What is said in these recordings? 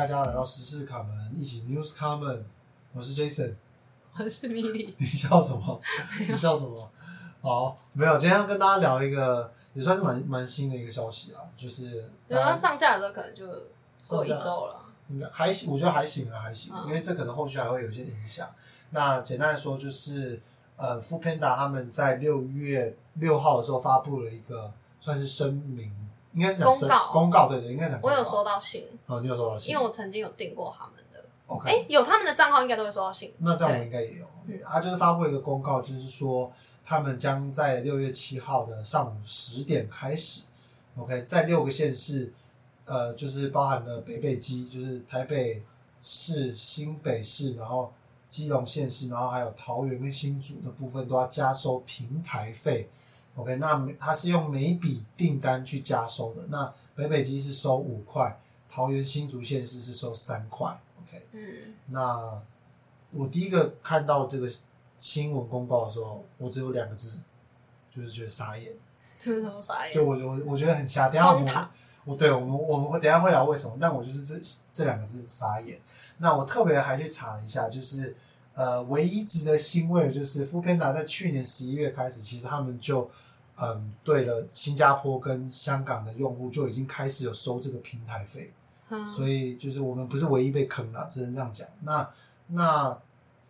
大家来到时事卡门，一起 News Common。我是 Jason，我是米莉。你笑什么？你笑什么？好，没有，今天要跟大家聊一个也算是蛮蛮新的一个消息啊，就是然后上架的时候可能就过一周了。应该还行，我觉得还行啊，还行，嗯因为这可能后续还会有一些影响。那简单来说，就是呃 o Panda 他们在六月六号的时候发布了一个算是声明，应该是公告公告，对对，应该是我有收到信，哦，你有收到信，因为我曾经有订过他们的。OK，哎、有他们的账号应该都会收到信。那这样我应该也有。对，他就是发布一个公告，就是说他们将在六月七号的上午十点开始，OK，在六个县市，呃，就是包含了北北基，就是台北市、新北市，然后基隆县市，然后还有桃园跟新竹的部分都要加收平台费。OK，那每它是用每笔订单去加收的。那北北基是收五块，桃园新竹县市是收三块。OK，嗯，那我第一个看到这个新闻公告的时候，我只有两个字，就是觉得傻眼。就是什么傻眼？就我我我觉得很瞎。等一下我们我对我们我们会等下会聊为什么，但我就是这这两个字傻眼。那我特别还去查了一下，就是呃，唯一值得欣慰的就是 f o o Panda 在去年十一月开始，其实他们就嗯对了新加坡跟香港的用户就已经开始有收这个平台费。嗯，所以就是我们不是唯一被坑了，只能这样讲。那那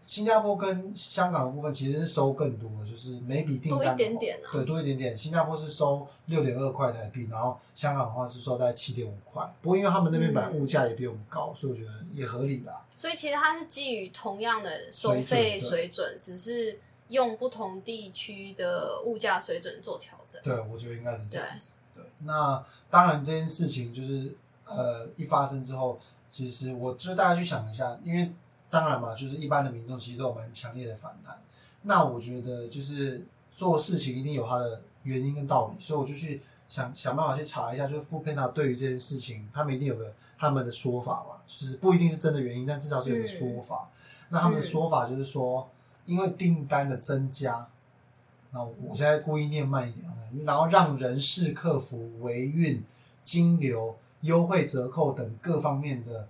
新加坡跟香港的部分其实是收更多的，就是每笔订单多一点点啊对，多一点点。新加坡是收六点二块台币，然后香港的话是收在七点五块。不过因为他们那边本来物价也比我们高，所以我觉得也合理啦。所以其实它是基于同样的收费水准，只是用不同地区的物价水准做调整。对，我觉得应该是这样子。对，那当然这件事情就是呃一发生之后，其实我就大家去想一下，因为当然嘛，就是一般的民众其实都有蛮强烈的反弹。那我觉得就是做事情一定有它的原因跟道理，所以我就去想想办法去查一下，就是 o o Panda 对于这件事情，他们一定有个他们的说法嘛，就是不一定是真的原因，但至少是有个说法。那他们的说法就是说，因为订单的增加，那我现在故意念慢一点，然后让人事、客服、维运、金流、优惠折扣等各方面的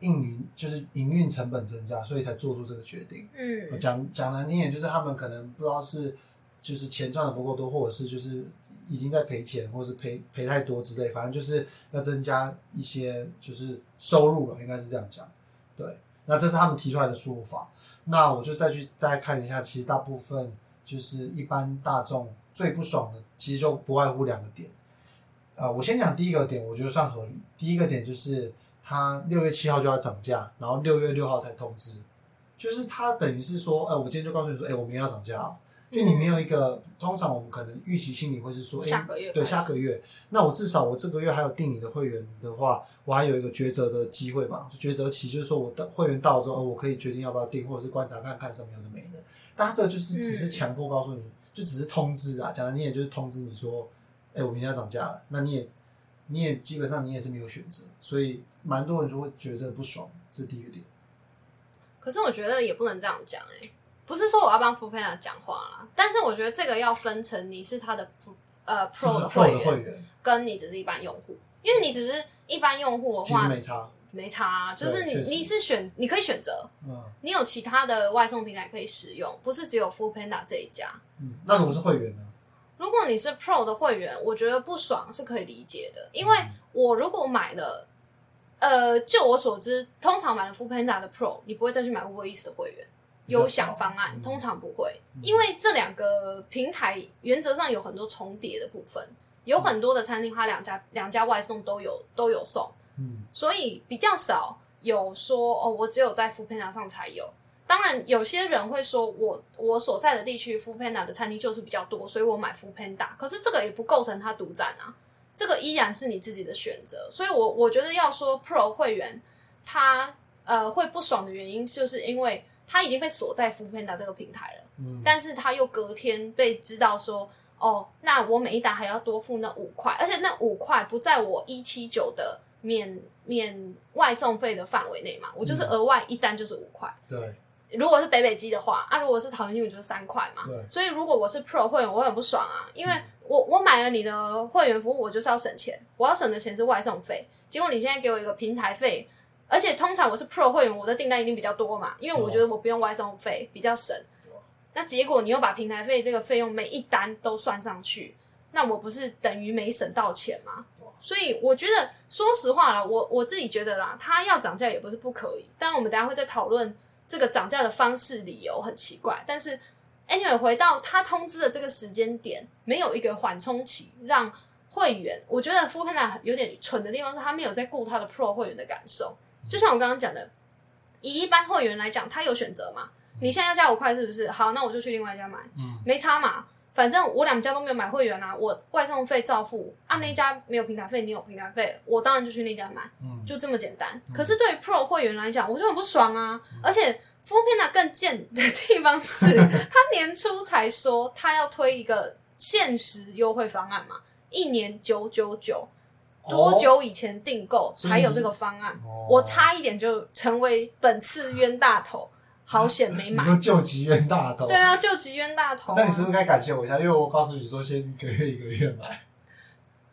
运营，就是营运成本增加，所以才做出这个决定。嗯，讲讲难听点，就是他们可能不知道是就是钱赚的不够多，或者是就是已经在赔钱，或是赔赔太多之类，反正就是要增加一些就是收入了，应该是这样讲。对，那这是他们提出来的说法。那我就再去大家看一下，其实大部分就是一般大众最不爽的，其实就不外乎两个点。呃，我先讲第一个点，我觉得算合理。第一个点就是它六月七号就要涨价，然后六月六号才通知，就是它等于是说，哎、我今天就告诉你说，哎、我明天要涨价、哦，就你没有一个，通常我们可能预期心里会是说，哎、对，下个月对下个月，那我至少我这个月还有定你的会员的话，我还有一个抉择的机会嘛，抉择期就是说我的会员到了之后，哦我可以决定要不要订，或者是观察看看什么有的没的。但他这个就是只是强迫告诉你，就只是通知啊，讲的你也就是通知你说，哎、我明天要涨价了，那你也你也基本上你也是没有选择，所以蛮多人就会觉得不爽，这是第一个点。可是我觉得也不能这样讲哎、不是说我要帮 f o o Panda 讲话啦，但是我觉得这个要分成你是他的呃 Pro 的会员，会员跟你只是一般用户，因为你只是一般用户的其实话没差，没差啊，就是你你是选你可以选择，嗯你有其他的外送平台可以使用，不是只有 f o o Panda 这一家。嗯，那如果是会员呢？如果你是 Pro 的会员，我觉得不爽是可以理解的，因为我如果买了，呃，就我所知，通常买了 f o o Panda 的 Pro，你不会再去买 Uber Eats 的会员优享方案，嗯。通常不会，因为这两个平台原则上有很多重叠的部分，有很多的餐厅它两家两家外送都有都有送，嗯，所以比较少有说哦，我只有在 f o o Panda 上才有。当然，有些人会说我我所在的地区 f o o Panda 的餐厅就是比较多，所以我买 f o o Panda。可是这个也不构成它独占啊，这个依然是你自己的选择。所以我我觉得要说 Pro 会员他呃会不爽的原因，就是因为他已经被锁在 f o o Panda 这个平台了，嗯但是他又隔天被知道说。哦，那我每一单还要多付那五块，而且那五块不在我一七九的免免外送费的范围内嘛，我就是额外一单就是五块。对，如果是北北基的话，啊，如果是桃园运就是三块嘛对。所以如果我是 Pro 会员，我很不爽啊，因为我我买了你的会员服务，我就是要省钱，我要省的钱是外送费，结果你现在给我一个平台费，而且通常我是 Pro 会员，我的订单一定比较多嘛，因为我觉得我不用外送费，比较省。那结果你又把平台费这个费用每一单都算上去，那我不是等于没省到钱吗？所以我觉得，说实话啦，我我自己觉得啦，它要涨价也不是不可以。当然，我们等下会再讨论这个涨价的方式理由很奇怪。但是，anyway，回到他通知的这个时间点，没有一个缓冲期，让会员，我觉得 f u l a 有点蠢的地方是，他没有在顾他的 Pro 会员的感受。就像我刚刚讲的，以一般会员来讲，他有选择嘛？你现在要加五块，是不是？好，那我就去另外一家买，嗯没差嘛。反正我两家都没有买会员啊，我外送费照付。啊，那家没有平台费，你有平台费，我当然就去那家买，就这么简单。可是对于 Pro 会员来讲，我就很不爽啊！而且 f u l Panda 更贱的地方是，他年初才说他要推一个限时优惠方案嘛，一年九九九，多久以前订购才有这个方案？我差一点就成为本次冤大头。好险没买！你说救急冤大头？对啊，救急冤大头。那你是不是该感谢我一下？因为我告诉你说，先一个月一个月买。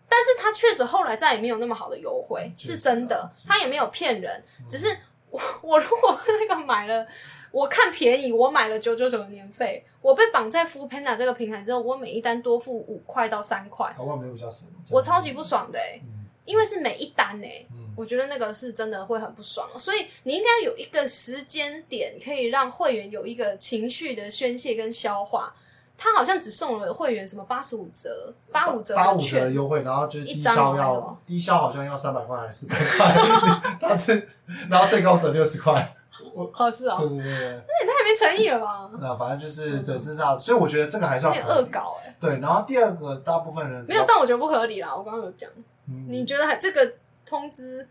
但是他确实后来再也没有那么好的优惠，是真的。他也没有骗人，只是我 我如果是那个买了，我看便宜，我买了九九九的年费，我被绑在 f o o Panda 这个平台之后，我每一单多付五块到三块，我没有比较省，我超级不爽的哎，因为是每一单呢。我觉得那个是真的会很不爽，所以你应该有一个时间点可以让会员有一个情绪的宣泄跟消化。他好像只送了会员什么八十五折、八五折、八五折优惠，然后就是低消要低消好像要三百块还是四百块，但是然后最高折六十块。我好是啊！对对对，那也太没诚意了吧？那反正就是对是这样，所以我觉得这个还是要恶搞哎。对，然后第二个大部分人没有，但我觉得不合理啦。我刚刚有讲，你觉得这个？通知，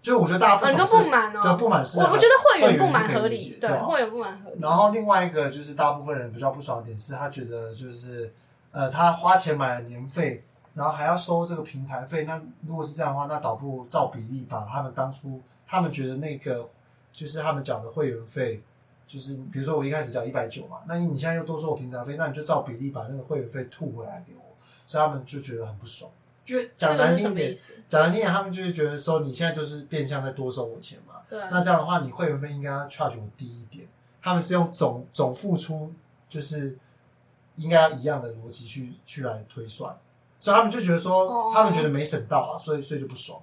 就我觉得大家很多不满哦，对不满是，我我觉得会员不满合理，对会员不满合理。然后另外一个就是大部分人比较不爽的点是他觉得就是呃他花钱买了年费，然后还要收这个平台费，那如果是这样的话，那倒不如照比例把他们当初他们觉得那个就是他们缴的会员费，就是比如说我一开始缴一百九嘛，那你现在又多收我平台费，那你就照比例把那个会员费吐回来给我，所以他们就觉得很不爽。就讲难听点，讲难听点，他们就是觉得说你现在就是变相在多收我钱嘛。对。那这样的话，你会员费应该要 charge 我低一点。他们是用总总付出，就是应该要一样的逻辑去去来推算，所以他们就觉得说，他们觉得没省到啊，所以所以就不爽。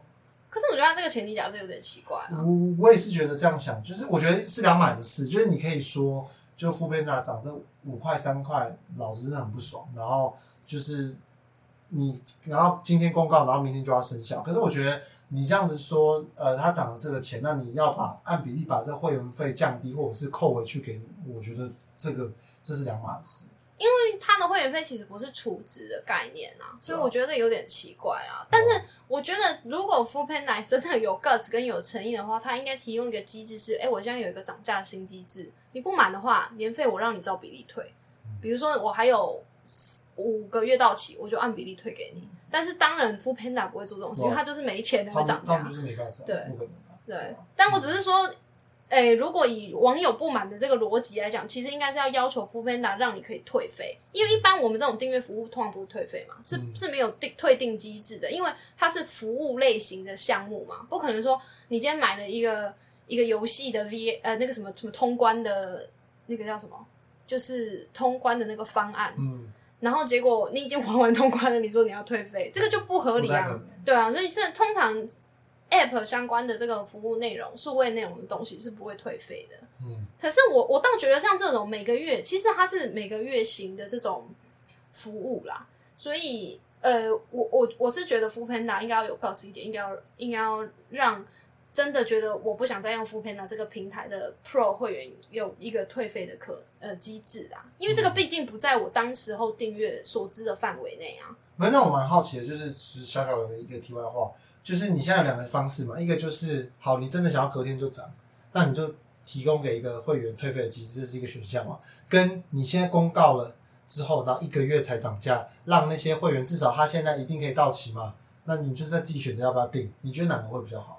可是我觉得这个前提假设有点奇怪。我我也是觉得这样想，就是我觉得是两码子事。就是你可以说，就副边那涨这五块三块，老子真的很不爽。然后就是。你然后今天公告，然后明天就要生效。可是我觉得你这样子说，呃，他涨了这个钱，那你要把按比例把这会员费降低，或者是扣回去给你，我觉得这个这是两码事。因为他的会员费其实不是储值的概念啊，所以我觉得有点奇怪啊。但是我觉得如果 Full Panda 真的有 guts 跟有诚意的话，他应该提供一个机制是：哎，我现在有一个涨价新机制，你不满的话，年费我让你照比例退。比如说我还有。五个月到期，我就按比例退给你。但是当然 f u l Panda 不会做这种事，因为他就是没钱才会涨价。对对，但我只是说，哎，如果以网友不满的这个逻辑来讲，其实应该是要要求 f u l Panda 让你可以退费，因为一般我们这种订阅服务通常不是退费嘛，是是没有定退订机制的，因为它是服务类型的项目嘛，不可能说你今天买了一个一个游戏的 V 呃那个什么什么通关的那个叫什么，就是通关的那个方案。嗯。然后结果你已经玩完通关了，你说你要退费，这个就不合理啊，对啊，所以是通常 App 相关的这个服务内容、数位内容的东西是不会退费的。嗯，可是我我倒觉得像这种每个月，其实它是每个月型的这种服务啦，所以呃，我我我是觉得 f o o Panda 应该要有告知一点，应该要应该要让。真的觉得我不想再用 f u l Panda 这个平台的 Pro 会员有一个退费的可呃机制啦，因为这个毕竟不在我当时候订阅所知的范围内啊。没，那我蛮好奇的，就是小小的一个题外话，就是你现在有两个方式嘛，一个就是好，你真的想要隔天就涨，那你就提供给一个会员退费的机制，这是一个选项嘛。跟你现在公告了之后，然后一个月才涨价，让那些会员至少他现在一定可以到期嘛，那你就在自己选择要不要订，你觉得哪个会比较好？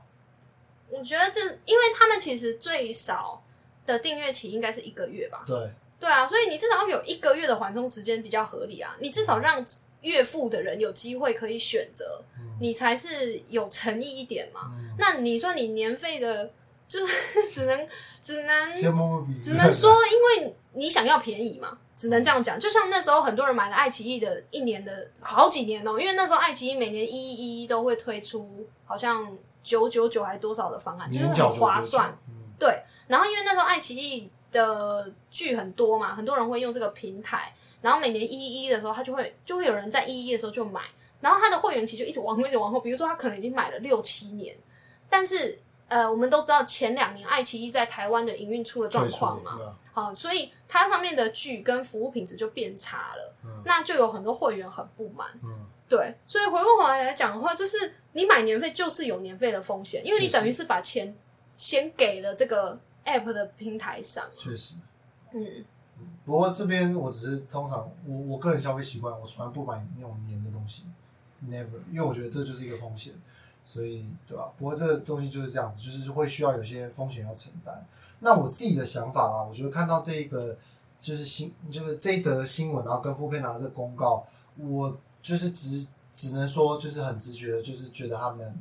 我觉得这，因为他们其实最少的订阅期应该是一个月吧？对，对啊，所以你至少要有一个月的缓冲时间比较合理啊。你至少让月付的人有机会可以选择，你才是有诚意一点嘛。嗯那你说你年费的，就是只能只能只能说，因为你想要便宜嘛，只能这样讲。就像那时候很多人买了爱奇艺的一年的好几年哦、因为那时候爱奇艺每年一一一一都会推出好像九九九还多少的方案，就是很划999算。嗯对，然后因为那时候爱奇艺的剧很多嘛，很多人会用这个平台，然后每年一一一的时候，他就会就会有人在一一的时候就买，然后他的会员期就一直往后一直往后，比如说他可能已经买了六七年，但是呃，我们都知道前两年爱奇艺在台湾的营运出了状况嘛，啊好、所以它上面的剧跟服务品质就变差了，嗯那就有很多会员很不满。嗯，对，所以回过头来来讲的话，就是你买年费就是有年费的风险，因为你等于是把钱先给了这个 app 的平台上。确实。嗯，不过这边我只是通常我我个人消费习惯，我从来不买那种黏的东西，never，因为我觉得这就是一个风险，所以对吧、不过这个东西就是这样子，就是会需要有些风险要承担。那我自己的想法啊，我觉得看到这一个就是新就是这一则新闻，然后跟富片拿这个公告，我就是只只能说就是很直觉的，就是觉得他们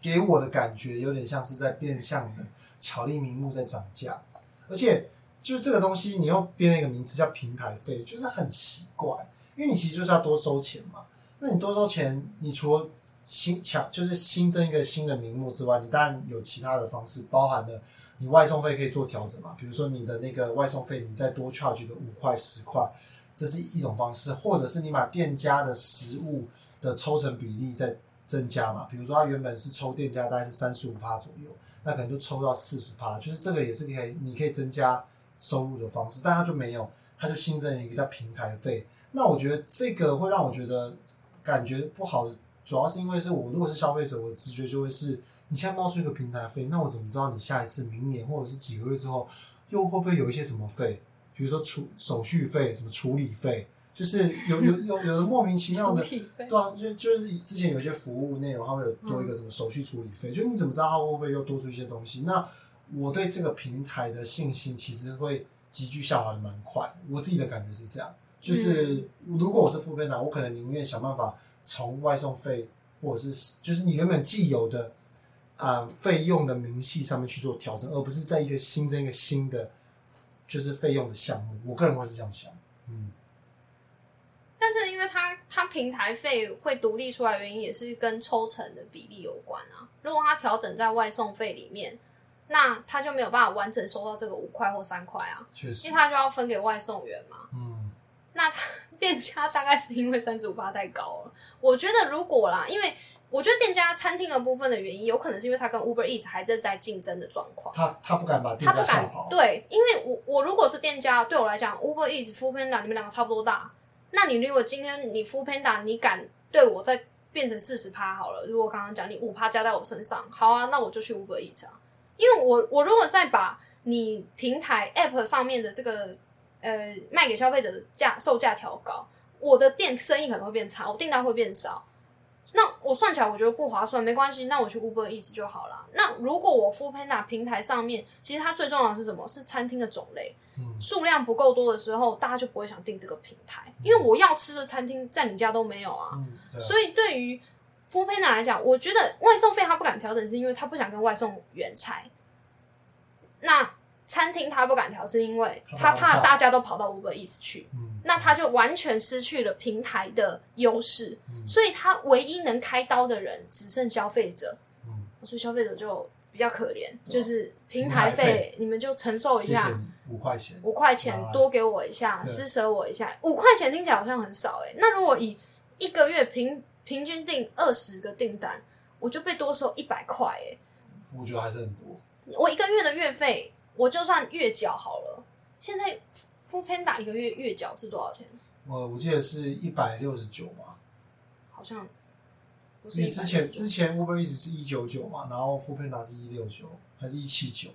给我的感觉有点像是在变相的巧立名目在涨价，而且。就是这个东西，你又编了一个名词叫平台费，就是很奇怪，因为你其实就是要多收钱嘛。那你多收钱，你除了新巧就是新增一个新的名目之外，你当然有其他的方式，包含了你外送费可以做调整嘛，比如说你的那个外送费，你再多 charge 个五块十块，这是一种方式，或者是你把店家的食物的抽成比例再增加嘛，比如说它原本是抽店家大概是三十五趴左右，那可能就抽到四十趴，就是这个也是可以，你可以增加收入的方式，但它就没有，它就新增一个叫平台费。那我觉得这个会让我觉得感觉不好，主要是因为是我如果是消费者，我的直觉就会是，你现在冒出一个平台费，那我怎么知道你下一次明年或者是几个月之后，又会不会有一些什么费，比如说处手续费、什么处理费，就是有有有有的莫名其妙的。对啊，就就是之前有一些服务内容，它会有多一个什么手续处理费，就你怎么知道它会不会又多出一些东西？那我对这个平台的信心其实会急剧下滑的蛮快的，我自己的感觉是这样。就是如果我是副编长，我可能宁愿想办法从外送费或者是就是你原本既有的啊费用的明细上面去做调整，而不是在一个新增一个新的就是费用的项目。我个人会是这样想，嗯，但是因为它它平台费会独立出来，原因也是跟抽成的比例有关啊。如果它调整在外送费里面，那它就没有办法完整收到这个五块或三块啊，确实因为，它就要分给外送员嘛。嗯，那他 店家大概是因为三十五八太高了。我觉得如果啦，因为我觉得店家餐厅的部分的原因，有可能是因为他跟 Uber Eats 还正在竞争的状况。他他不敢把店家吓跑，对，因为我我如果是店家，对我来讲，Uber Eats、f o o Panda 你们两个差不多大。那你如果今天你 f o o Panda 你敢对我再变成四十趴好了，如果刚刚讲你五趴加在我身上，好啊，那我就去 Uber Eats 啊。因为我我如果再把你平台 App 上面的这个呃卖给消费者的价售价调高，我的店生意可能会变差，我订单会变少。那我算起来我觉得不划算，没关系，那我去 Uber Eats 就好了。那如果我 f o o Panda 平台上面，其实它最重要的是什么？是餐厅的种类，嗯数量不够多的时候，大家就不会想订这个平台，因为我要吃的餐厅在你家都没有啊。嗯，啊所以对于 f o o Panda 来讲，我觉得外送费他不敢调整，是因为他不想跟外送员拆。那餐厅他不敢调，是因为他怕大家都跑到 Uber Eats 去，嗯，那他就完全失去了平台的优势，嗯所以他唯一能开刀的人只剩消费者，嗯，所以消费者就比较可怜，就是平平台费你们就承受一下五块钱，五块钱多给我一下，施舍我一下。五块钱听起来好像很少哎、那如果以一个月平平均订二十个订单，我就被多收一百块哎。我觉得还是很多。我一个月的月费，我就算月缴好了。现在 f o o Panda 一个月月缴是多少钱？我我记得是一百六十九吧，好像不是199因为之前之前 Uber Eats 是一九九嘛，然后 f o o Panda 是一六九还是一七九，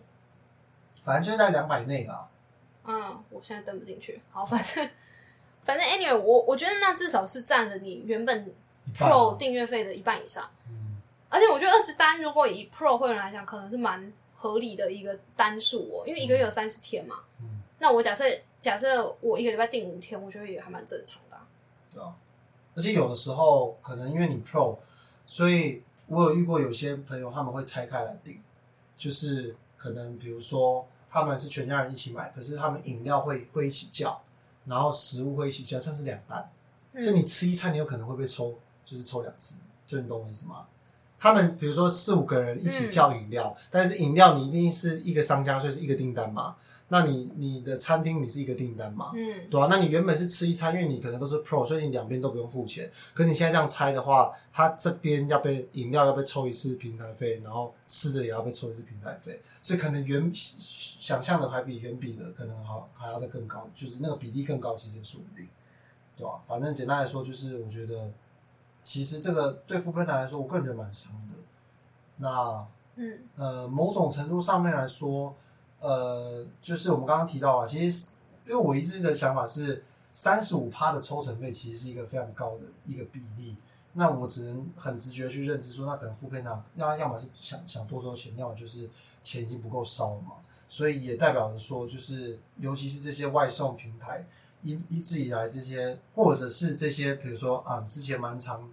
反正就是在两百内啦。嗯，我现在登不进去。好，反正 反正 anyway，我我觉得那至少是占了你原本一半啊 Pro 订阅费的一半以上。嗯，而且我觉得二十单，如果以 Pro 会员来讲，可能是蛮合理的一个单数哦，因为一个月有三十天嘛。嗯那我假设假设我一个礼拜订五天，我觉得也还蛮正常的啊、对啊。而且有的时候可能因为你 Pro，所以我有遇过有些朋友他们会拆开来订，就是可能比如说他们是全家人一起买，可是他们饮料会会一起叫，然后食物会一起叫，甚至两单，嗯所以你吃一餐你有可能会被抽，就是抽两次，就你懂我意思吗？他们比如说四五个人一起叫饮料，但是饮料你一定是一个商家，所以是一个订单嘛。那你你的餐厅你是一个订单嘛？嗯对啊，那你原本是吃一餐，因为你可能都是 Pro，所以你两边都不用付钱。可你现在这样拆的话，它这边要被饮料要被抽一次平台费，然后吃的也要被抽一次平台费，所以可能远想象的还比远比的可能好还要再更高，就是那个比例更高，其实也说不定，对吧、反正简单来说，就是我觉得其实这个对富喷来说，我个人觉得蛮伤的。那嗯呃，某种程度上面来说，呃，就是我们刚刚提到啊，其实因为我一直的想法是，三十五趴的抽成费其实是一个非常高的一个比例。那我只能很直觉去认知说，那可能付配纳要要么是想想多收钱，要么就是钱已经不够烧了嘛。所以也代表着说，就是尤其是这些外送平台，一一直以来这些，或者是这些，比如说啊，之前蛮常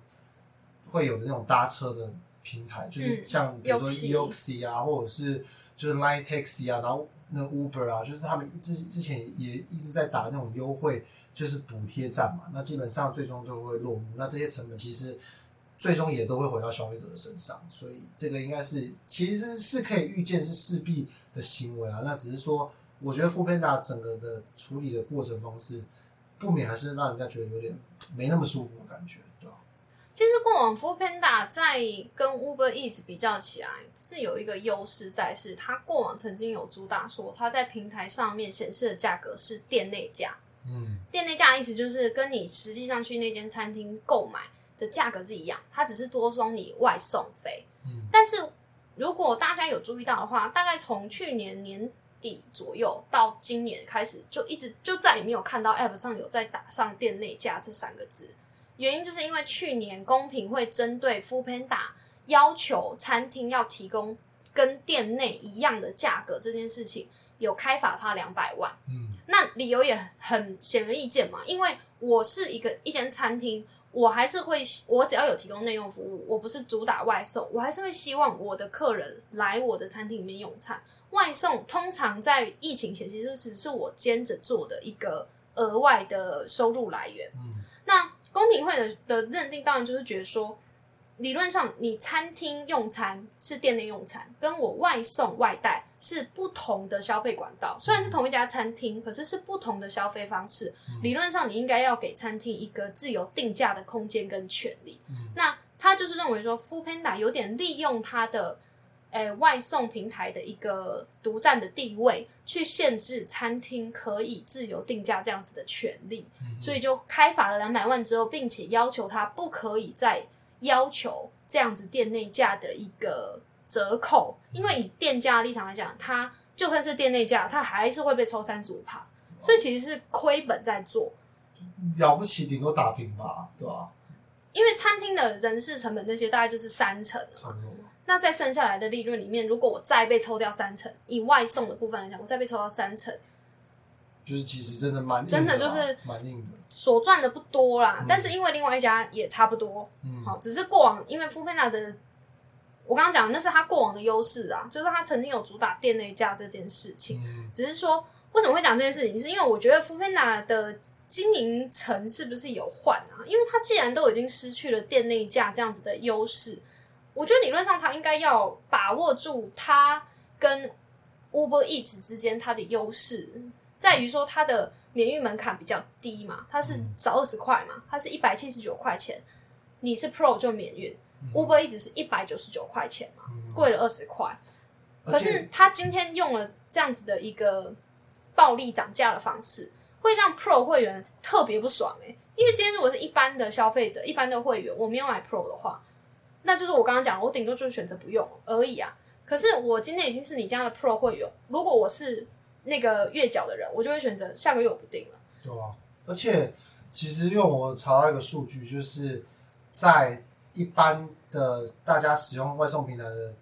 会有的那种搭车的平台，就是嗯像比如说 Yoxi 啊，或者是就是 Line Taxi 啊，然后那 Uber 啊，就是他们之之前也一直在打那种优惠，就是补贴战嘛。那基本上最终就会落幕。那这些成本其实最终也都会回到消费者的身上，所以这个应该是其实是可以预见是势必的行为啊。那只是说，我觉得富 Panda 整个的处理的过程方式，不免还是让人家觉得有点没那么舒服的感觉，其实过往 f o o Panda 在跟 Uber Eats 比较起来，是有一个优势在，是它过往曾经有主打说，它在平台上面显示的价格是店内价。嗯店内价的意思就是跟你实际上去那间餐厅购买的价格是一样，它只是多收你外送费。嗯但是如果大家有注意到的话，大概从去年年底左右到今年开始，就一直就再也没有看到 App 上有在打上店内价这三个字。原因就是因为去年公平会针对 f o o Panda 要求餐厅要提供跟店内一样的价格这件事情，有开罚他两百万。嗯那理由也很显而易见嘛，因为我是一个一间餐厅，我还是会，我只要有提供内用服务，我不是主打外送，我还是会希望我的客人来我的餐厅里面用餐。外送通常在疫情前其实只是我兼着做的一个额外的收入来源。嗯那公平会的的认定当然就是觉得说，理论上你餐厅用餐是店内用餐，跟我外送外带是不同的消费管道。虽然是同一家餐厅，可是是不同的消费方式。理论上你应该要给餐厅一个自由定价的空间跟权利。嗯那他就是认为说 f o o Panda 有点利用他的。诶，外送平台的一个独占的地位，去限制餐厅可以自由定价这样子的权利。嗯所以就开罚了两百万之后，并且要求他不可以再要求这样子店内价的一个折扣，因为以店家的立场来讲，他就算是店内价，他还是会被抽三十五趴，所以其实是亏本在做。了不起，顶多打平吧，对吧？因为餐厅的人事成本那些大概就是三成。那在剩下来的利润里面，如果我再被抽掉三成，以外送的部分来讲，我再被抽到三成，就是其实真的蛮真的就是蛮硬的，所赚的不多啦。嗯但是因为另外一家也差不多，嗯好，只是过往因为 f o o Panda 的，我刚刚讲那是他过往的优势啊，就是他曾经有主打店内价这件事情。嗯只是说为什么会讲这件事情，是因为我觉得 f o o Panda 的经营层是不是有换啊？因为他既然都已经失去了店内价这样子的优势，我觉得理论上他应该要把握住他跟 Uber Eats 之间它的优势，在于说它的免运门槛比较低嘛，它是嗯。少二十块嘛，它是一百七十九块钱，你是 Pro 就免运、嗯。U b e r Eats 是一百九十九块钱嘛，嗯。贵了二十块。可是他今天用了这样子的一个暴力涨价的方式，会让 Pro 会员特别不爽诶、因为今天如果是一般的消费者、一般的会员，我没有买 Pro 的话，那就是我刚刚讲，我顶多就是选择不用而已啊。可是我今天已经是你家的 Pro 会员，如果我是那个月缴的人，我就会选择下个月我不定了。对啊？而且其实因为我查到一个数据，就是在一般的大家使用外送平台的，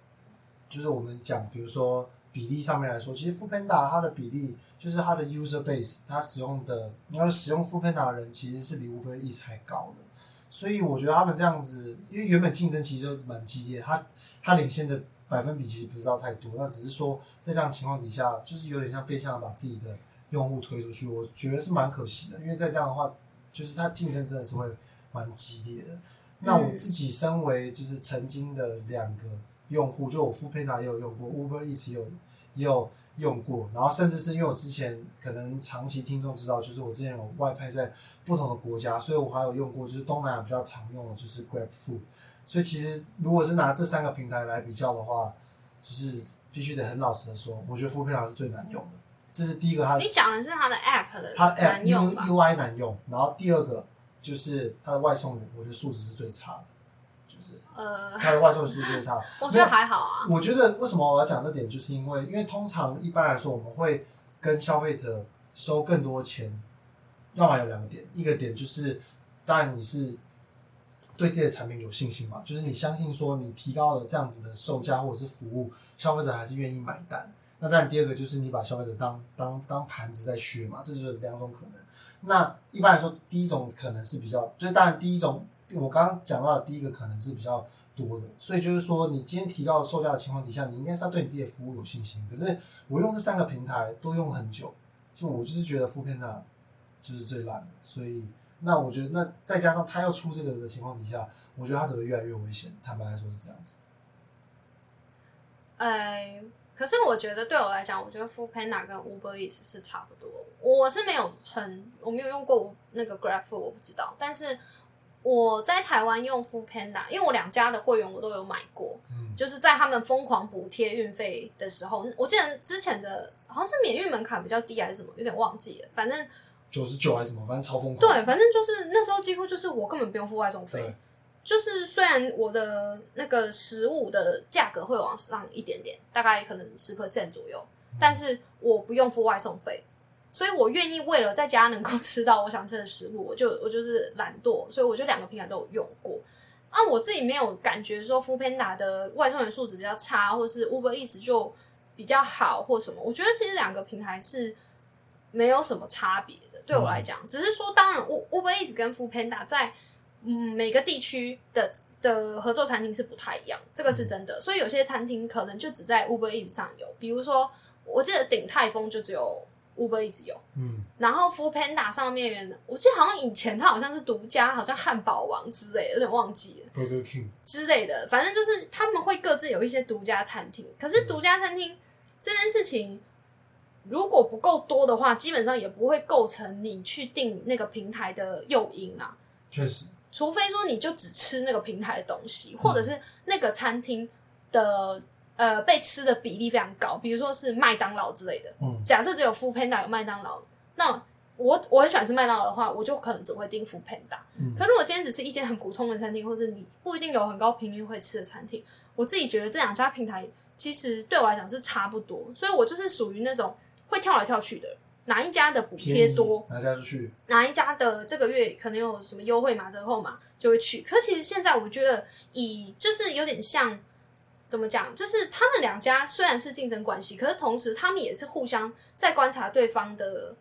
就是我们讲，比如说比例上面来说，其实 f o o Panda 它的比例就是它的 user base，它使用的你要使用 f o o n d a 的人其实是比 Uber Eats 还高的。所以我觉得他们这样子，因为原本竞争其实就是蛮激烈，他他领先的百分比其实不知道太多，那只是说在这样情况底下，就是有点像变相的把自己的用户推出去，我觉得是蛮可惜的，因为在这样的话，就是它竞争真的是会蛮激烈的。那我自己身为就是曾经的两个用户，就我 f o o p a n d a 也有用过，Uber Eats 也有也有用过，然后甚至是因为我之前可能长期听众知道，就是我之前有外派在不同的国家，所以我还有用过就是东南亚比较常用的就是 Grab Food。所以其实如果是拿这三个平台来比较的话，就是必须得很老实的说，我觉得 f o o p a n d a 是最难用的。这是第一个，它你讲的是它的 App 的它 App 难用？U I 难用，然后第二个就是它的外送员，我觉得素质是最差的，就是呃，它的外送员素质最差。我觉得还好啊。我觉得为什么我要讲这点，就是因为因为通常一般来说我们会跟消费者收更多钱，要么有两个点，一个点就是当然你是对自己的产品有信心嘛，就是你相信说你提高了这样子的售价或者是服务，消费者还是愿意买单。那当然第二个就是你把消费者当当当盘子在削嘛，这就是两种可能。那一般来说，第一种可能是比较，就是当然第一种我刚刚讲到的第一个可能是比较多的，所以就是说，你今天提高售价的情况底下，你应该是要对你自己的服务有信心。可是我用这三个平台都用很久，就我就是觉得副片那就是最烂的，所以那我觉得那再加上他要出这个的情况底下，我觉得他只会越来越危险。坦白来说是这样子。哎，可是我觉得对我来讲，我觉得 f o o Panda 跟 Uber Is 是差不多。我是没有很，我没有用过那个 Grab Food，我不知道。但是我在台湾用 o Panda，因为我两家的会员我都有买过，嗯，就是在他们疯狂补贴运费的时候，我记得之前的好像是免运门槛比较低还是什么，有点忘记了。反正九十九还是什么，反正超疯狂。对，反正就是那时候几乎就是我根本不用付外送费，就是虽然我的那个食物的价格会往上一点点，大概可能十 percent 左右，但是我不用付外送费，所以我愿意为了在家能够吃到我想吃的食物，我就 我就是懒惰，所以我就两个平台都有用过。啊，我自己没有感觉说 f o o Panda 的外送员素质比较差，或是 Uber Eats 就比较好或什么。我觉得其实两个平台是没有什么差别的，对我来讲，只是说当然 Uber Eats 跟 f o o Panda 在嗯每个地区的的合作餐厅是不太一样，这个是真的。所以有些餐厅可能就只在 Uber Eats 上有，比如说我记得鼎泰丰就只有 Uber Eats 有，嗯，然后 Food Panda 上面，我记得好像以前它好像是独家，好像汉堡王之类，有点忘记了。Burger King，之类的，反正就是他们会各自有一些独家餐厅。可是独家餐厅这件事情，如果不够多的话，基本上也不会构成你去订那个平台的诱因啊。确实，除非说你就只吃那个平台的东西，或者是那个餐厅的呃被吃的比例非常高，比如说是麦当劳之类的。嗯，假设只有 f o o Panda 有麦当劳，那我我很喜欢吃麦当劳的话，我就可能只会订 f o o Panda。嗯可如果今天只是一间很普通的餐厅，或者你不一定有很高频率会吃的餐厅，我自己觉得这两家平台其实对我来讲是差不多，所以我就是属于那种会跳来跳去的，哪一家的补贴多，哪家就去，哪一家的这个月可能有什么优惠码、折扣码就会去。可其实现在我觉得以就是有点像怎么讲，就是他们两家虽然是竞争关系，可是同时他们也是互相在观察对方的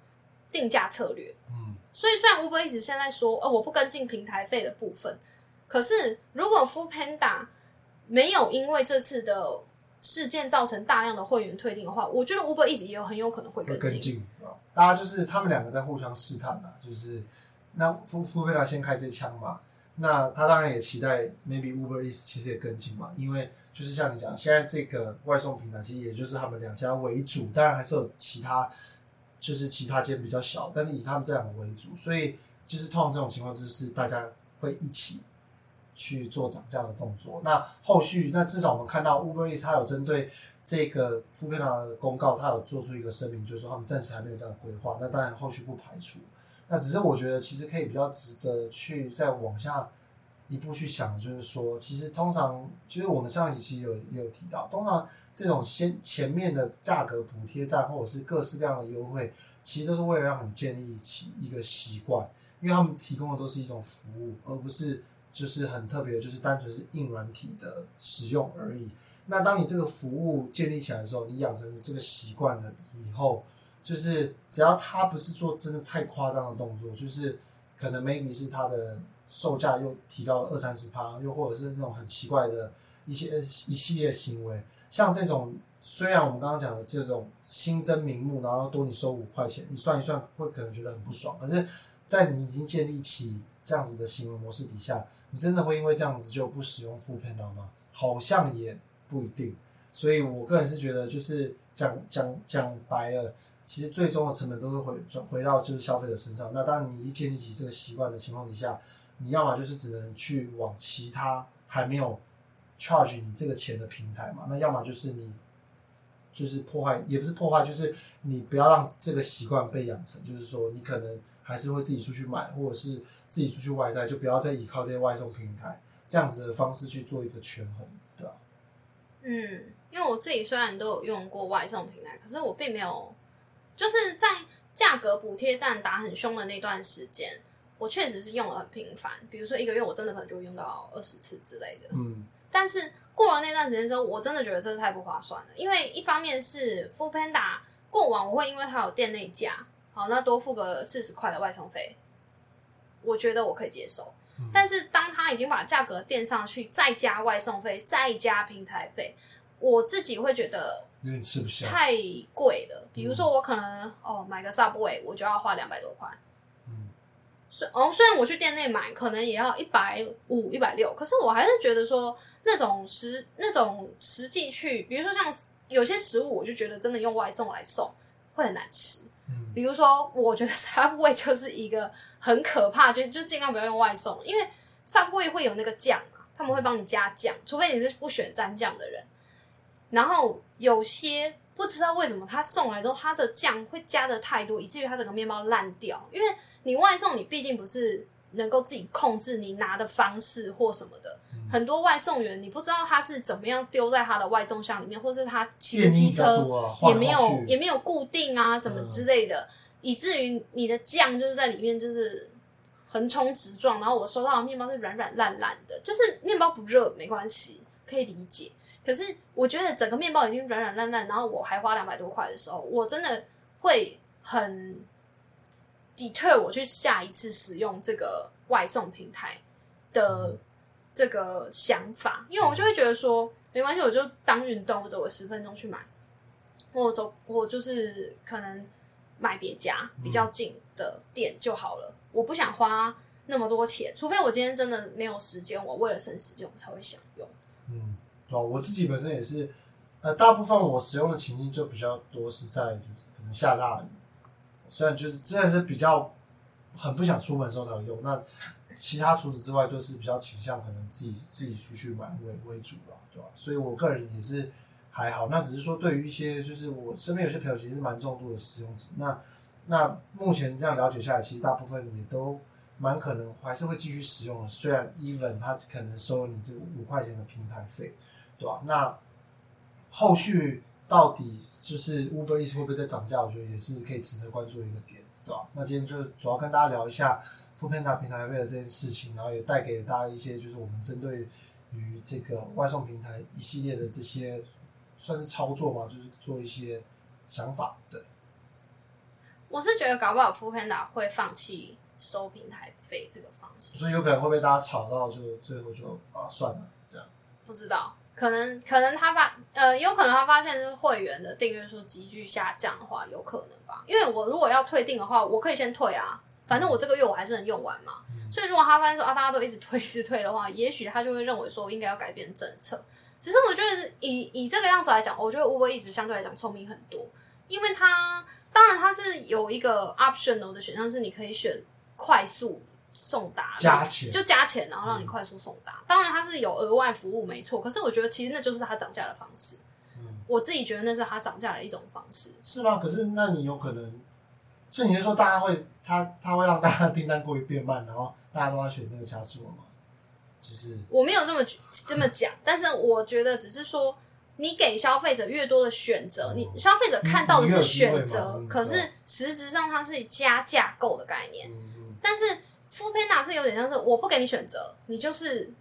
定价策略。嗯，所以虽然 Uber 一直现在说，呃，我不跟进平台费的部分，可是如果 f o o Panda 没有因为这次的事件造成大量的会员退订的话，我觉得 Uber 一直也有很有可能会会跟进。跟进啊。大家就是他们两个在互相试探嘛，就是那 Food Panda 先开这枪嘛，那他当然也期待 maybe Uber Eats 其实也跟进嘛，因为就是像你讲，现在这个外送平台其实也就是他们两家为主，当然还是有其他就是其他间比较小，但是以他们这两个为主，所以就是通常这种情况就是大家会一起去做涨价的动作。那后续那至少我们看到 Uber Eats 它有针对这个富片堂的公告，它有做出一个声明，就是说他们暂时还没有这样的规划。那当然后续不排除。那只是我觉得其实可以比较值得去再往下一步去想，就是说，其实通常就是我们上一期有也有提到，通常这种先前面的价格补贴战或者是各式各样的优惠，其实都是为了让你建立起一个习惯，因为他们提供的都是一种服务，而不是就是很特别，就是单纯是硬软体的使用而已。那当你这个服务建立起来的时候，你养成这个习惯了以后，就是只要他不是做真的太夸张的动作，就是可能 maybe 是他的售价又提高了二三十趴，又或者是那种很奇怪的一些一系列行为，像这种虽然我们刚刚讲的这种新增名目，然后多你收五块钱，你算一算会可能觉得很不爽，可是，在你已经建立起这样子的行为模式底下，你真的会因为这样子就不使用副片刀吗？好像也不一定，所以我个人是觉得，就是讲讲讲白了，其实最终的成本都是回转回到就是消费者身上。那当，你已经建立起这个习惯的情况底下，你要么就是只能去往其他还没有 charge 你这个钱的平台嘛，那要么就是你就是破坏，也不是破坏，就是你不要让这个习惯被养成，就是说你可能还是会自己出去买，或者是自己出去外带，就不要再依靠这些外送平台。这样子的方式去做一个权衡，对吧？嗯，因为我自己虽然都有用过外送平台，可是我并没有，就是在价格补贴战打很凶的那段时间，我确实是用的很频繁。比如说一个月，我真的可能就会用到二十次之类的。嗯，但是过了那段时间之后，我真的觉得这是太不划算了。因为一方面是 f o o Panda 过往我会因为它有店内价，好，那多付个四十块的外送费，我觉得我可以接受。但是当他已经把价格垫上去，再加外送费，再加平台费，我自己会觉得有点吃不消，太贵了。比如说我可能哦买个 Subway，我就要花两百多块。嗯，虽哦虽然我去店内买可能也要一百五、一百六，可是我还是觉得说那种实那种实际去，比如说像有些食物，我就觉得真的用外送来送会很难吃。嗯，比如说我觉得 Subway 就是一个。很可怕，就就尽量不要用外送，因为 Subway 会有那个酱嘛，他们会帮你加酱，除非你是不选蘸酱的人。然后有些不知道为什么他送来之后，他的酱会加的太多，以至于他整个面包烂掉。因为你外送，你毕竟不是能够自己控制你拿的方式或什么的。很多外送员你不知道他是怎么样丢在他的外送箱里面，或是他骑机车也没有也没有固定啊什么之类的。以至于你的酱就是在里面就是横冲直撞，然后我收到的面包是软软烂烂的，就是面包不热没关系，可以理解。可是我觉得整个面包已经软软烂烂，然后我还花两百多块的时候，我真的会很 deter 我去下一次使用这个外送平台的这个想法，因为我就会觉得说没关系，我就当运动或者我十分钟去买，我走我就是可能。买别家比较近的店就好了，我不想花那么多钱，除非我今天真的没有时间，我为了省时间，我才会想用。嗯，对我自己本身也是，呃，大部分我使用的情境就比较多是在就是可能下大雨，虽然就是真的是比较很不想出门的时候才有用，那其他除此之外就是比较倾向可能自己自己出去买为为主了，对吧？所以我个人也是。还好，那只是说对于一些就是我身边有些朋友其实蛮重度的使用者，那那目前这样了解下来，其实大部分也都蛮可能还是会继续使用的。虽然 even 他可能收了你这五块钱的平台费，对吧？那后续到底就是 Uber Eats 会不会再涨价？我觉得也是可以值得关注一个点，对吧？那今天就主要跟大家聊一下 f o o p a n d a 平台费的这件事情，然后也带给大家一些就是我们针对于这个外送平台一系列的这些。算是操作嘛，就是做一些想法。对，我是觉得搞不好 f o o Panda 会放弃收平台费这个方式，所以有可能会被大家吵到，就最后就啊算了这样。不知道，可能可能他发呃，有可能他发现就是会员的订阅数急剧下降的话，有可能吧。因为我如果要退订的话，我可以先退啊，反正我这个月我还是能用完嘛。所以如果他发现说啊，大家都一直退一直退的话，也许他就会认为说应该要改变政策。只是我觉得以以这个样子来讲，我觉得 Uber 一直相对来讲聪明很多，因为它当然它是有一个 optional 的选项，是你可以选快速送达，加钱就加钱，然后让你快速送达。当然它是有额外服务，没错。可是我觉得其实那就是它涨价的方式。嗯，我自己觉得那是它涨价的一种方式。是吗？可是那你有可能，所以你是说大家会，它它会让大家订单过于变慢，然后大家都要选那个加速了吗？就是我没有这么这么讲，但是我觉得只是说，你给消费者越多的选择，你消费者看到的是选择，可是实质上它是加价购的概念。但是 f o o Panda 是有点像是我不给你选择，你就是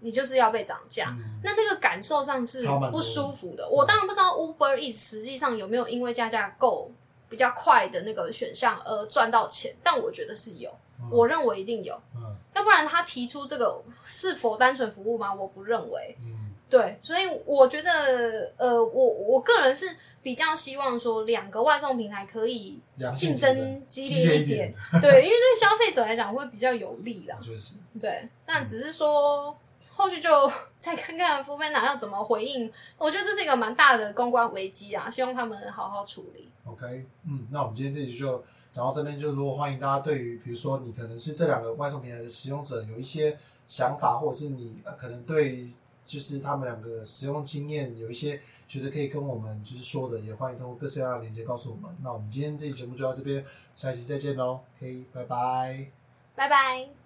你就是要被涨价，那那个感受上是不舒服的。我当然不知道 Uber Eats 实际上有没有因为加价购比较快的那个选项而赚到钱，但我觉得是有。嗯我认为一定有，嗯要不然他提出这个是否单纯服务吗？我不认为。嗯对，所以我觉得，呃，我我个人是比较希望说，两个外送平台可以竞竞争激激烈一点，对，因为对消费者来讲会比较有利啦。就是对，那只是说后续就 再看看 f o o p a n d a 要怎么回应。我觉得这是一个蛮大的公关危机啊，希望他们好好处理。OK，嗯，那我们今天这集就讲到这边。就如果欢迎大家对于比如说你可能是这两个外送平台的使用者有一些想法，或者是你、呃、可能对就是他们两个使用经验有一些觉得可以跟我们就是说的，也欢迎通过各式各样的连接告诉我们。那我们今天这期节目就到这边，下期再见喽。OK，拜拜。拜拜。